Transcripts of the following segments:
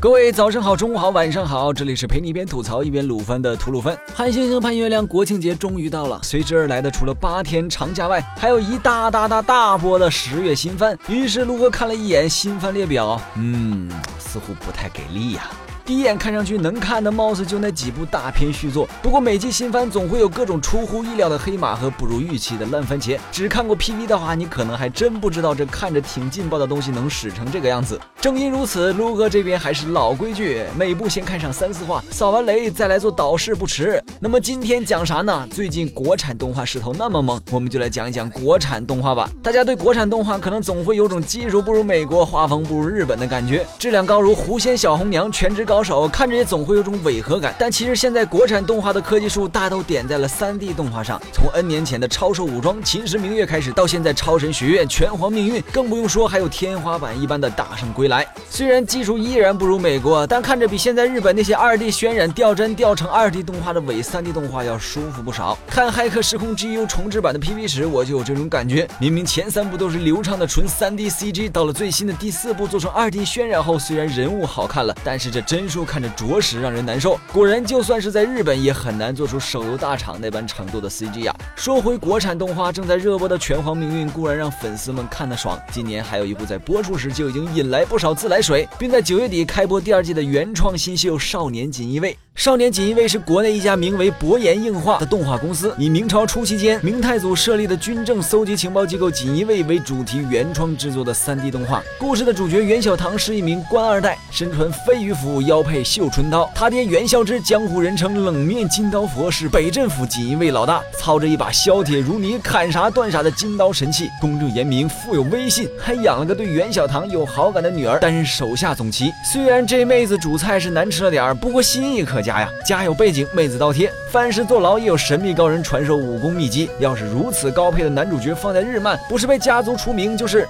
各位早上好，中午好，晚上好，这里是陪你一边吐槽一边撸番的吐鲁番。盼星星盼月亮，国庆节终于到了。随之而来的，除了八天长假外，还有一大大大大波的十月新番。于是陆哥看了一眼新番列表，嗯，似乎不太给力呀。第一眼看上去能看的，貌似就那几部大片续作。不过每季新番总会有各种出乎意料的黑马和不如预期的烂番茄。只看过 PV 的话，你可能还真不知道这看着挺劲爆的东西能使成这个样子。正因如此，撸哥这边还是老规矩，每部先看上三四话，扫完雷再来做导视不迟。那么今天讲啥呢？最近国产动画势头那么猛，我们就来讲一讲国产动画吧。大家对国产动画可能总会有种技术不如美国、画风不如日本的感觉，质量高如狐仙、小红娘、全职高。高手看着也总会有种违和感，但其实现在国产动画的科技树大都点在了 3D 动画上。从 N 年前的超兽武装、秦时明月开始，到现在超神学院、拳皇命运，更不用说还有天花板一般的大圣归来。虽然技术依然不如美国，但看着比现在日本那些 2D 渲染掉帧掉成 2D 动画的伪 3D 动画要舒服不少。看《骇客时空 GU》重置版的 PV 时，我就有这种感觉。明明前三部都是流畅的纯 3D CG，到了最新的第四部做成 2D 渲染后，虽然人物好看了，但是这真帧。数看着着实让人难受。果然，就算是在日本，也很难做出手游大厂那般程度的 CG 呀。说回国产动画，正在热播的《拳皇命运》固然让粉丝们看得爽，今年还有一部在播出时就已经引来不少自来水，并在九月底开播第二季的原创新秀《少年锦衣卫》。少年锦衣卫是国内一家名为博研映画的动画公司，以明朝初期间明太祖设立的军政搜集情报机构锦衣卫为主题原创制作的 3D 动画。故事的主角袁小棠是一名官二代，身穿飞鱼服，腰配绣春刀。他爹袁孝之，江湖人称冷面金刀佛，是北镇府锦衣卫老大，操着一把削铁如泥、砍啥断啥的金刀神器，公正严明，富有威信，还养了个对袁小棠有好感的女儿，担任手下总旗。虽然这妹子煮菜是难吃了点儿，不过心意可嘉。家呀，家有背景，妹子倒贴，犯事坐牢也有神秘高人传授武功秘籍。要是如此高配的男主角放在日漫，不是被家族除名，就是。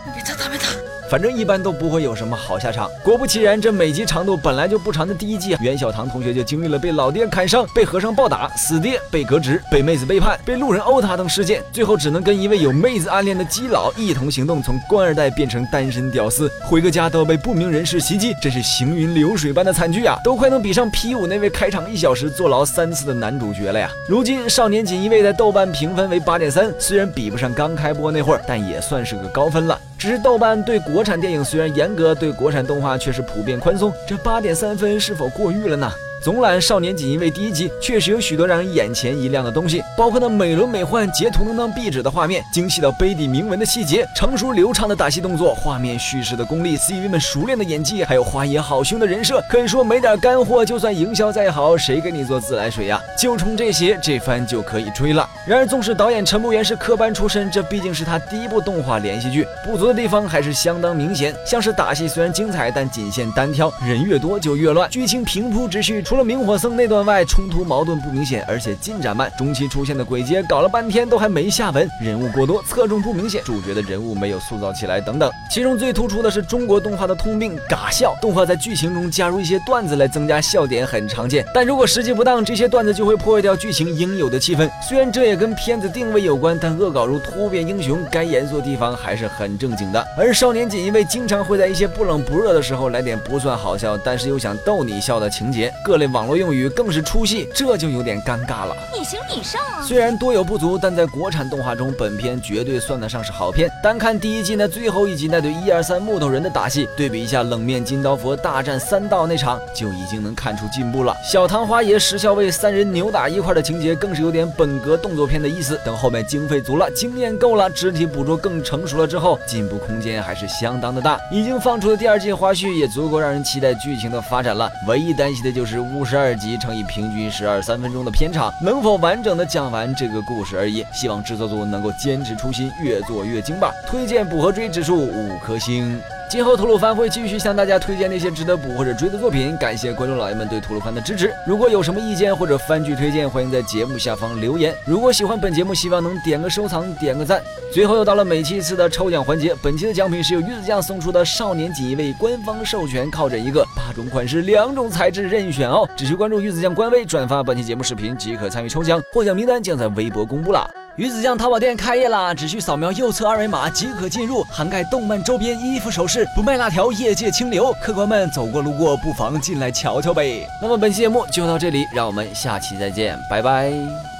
反正一般都不会有什么好下场。果不其然，这每集长度本来就不长的第一季，袁小棠同学就经历了被老爹砍伤、被和尚暴打、死爹、被革职、被妹子背叛、被路人殴打等事件，最后只能跟一位有妹子暗恋的基佬一同行动，从官二代变成单身屌丝，回个家都要被不明人士袭击，真是行云流水般的惨剧啊！都快能比上 P 五那位开场一小时坐牢三次的男主角了呀！如今《少年锦衣卫》在豆瓣评分为八点三，虽然比不上刚开播那会儿，但也算是个高分了。只是豆瓣对国产电影虽然严格，对国产动画却是普遍宽松。这八点三分是否过誉了呢？总览《少年锦衣卫》第一集，确实有许多让人眼前一亮的东西，包括那美轮美奂、截图能当壁纸的画面，精细到碑底铭文的细节，成熟流畅的打戏动作，画面叙事的功力，CV 们熟练的演技，还有花爷好凶的人设，可以说没点干货，就算营销再好，谁给你做自来水呀？就冲这些，这番就可以追了。然而，纵使导演陈木元是科班出身，这毕竟是他第一部动画连续剧，不足的地方还是相当明显。像是打戏虽然精彩，但仅限单挑，人越多就越乱，剧情平铺直叙。除了明火僧那段外，冲突矛盾不明显，而且进展慢。中期出现的鬼街搞了半天都还没下文，人物过多，侧重不明显，主角的人物没有塑造起来等等。其中最突出的是中国动画的通病——尬笑。动画在剧情中加入一些段子来增加笑点很常见，但如果时机不当，这些段子就会破坏掉剧情应有的气氛。虽然这也跟片子定位有关，但恶搞如突变英雄，该严肃的地方还是很正经的。而少年锦衣卫经常会在一些不冷不热的时候来点不算好笑，但是又想逗你笑的情节，各类网络。用语更是出戏，这就有点尴尬了。你行你上啊！虽然多有不足，但在国产动画中，本片绝对算得上是好片。单看第一季那最后一集那对一二三木头人的打戏，对比一下冷面金刀佛大战三道那场，就已经能看出进步了。小唐花爷石校尉三人扭打一块的情节，更是有点本格动作片的意思。等后面经费足了，经验够了，肢体捕捉更成熟了之后，进步空间还是相当的大。已经放出的第二季花絮也足够让人期待剧情的发展了。唯一担心的就是五十二。集乘以平均十二三分钟的片场，能否完整的讲完这个故事而已。希望制作组能够坚持初心，越做越精吧。推荐捕和追指数五颗星。今后吐鲁番会继续向大家推荐那些值得补或者追的作品。感谢观众老爷们对吐鲁番的支持。如果有什么意见或者番剧推荐，欢迎在节目下方留言。如果喜欢本节目，希望能点个收藏，点个赞。最后又到了每期一次的抽奖环节，本期的奖品是由鱼子酱送出的《少年锦衣卫》官方授权靠枕一个，八种款式，两种材质任选哦。只需关注鱼子酱官微，转发本期节目视频即可参与抽奖，获奖名单将在微博公布了。鱼子酱淘宝店开业啦，只需扫描右侧二维码即可进入，涵盖动漫周边、衣服、首饰，不卖辣条，业界清流。客官们走过路过，不妨进来瞧瞧呗。那么本期节目就到这里，让我们下期再见，拜拜。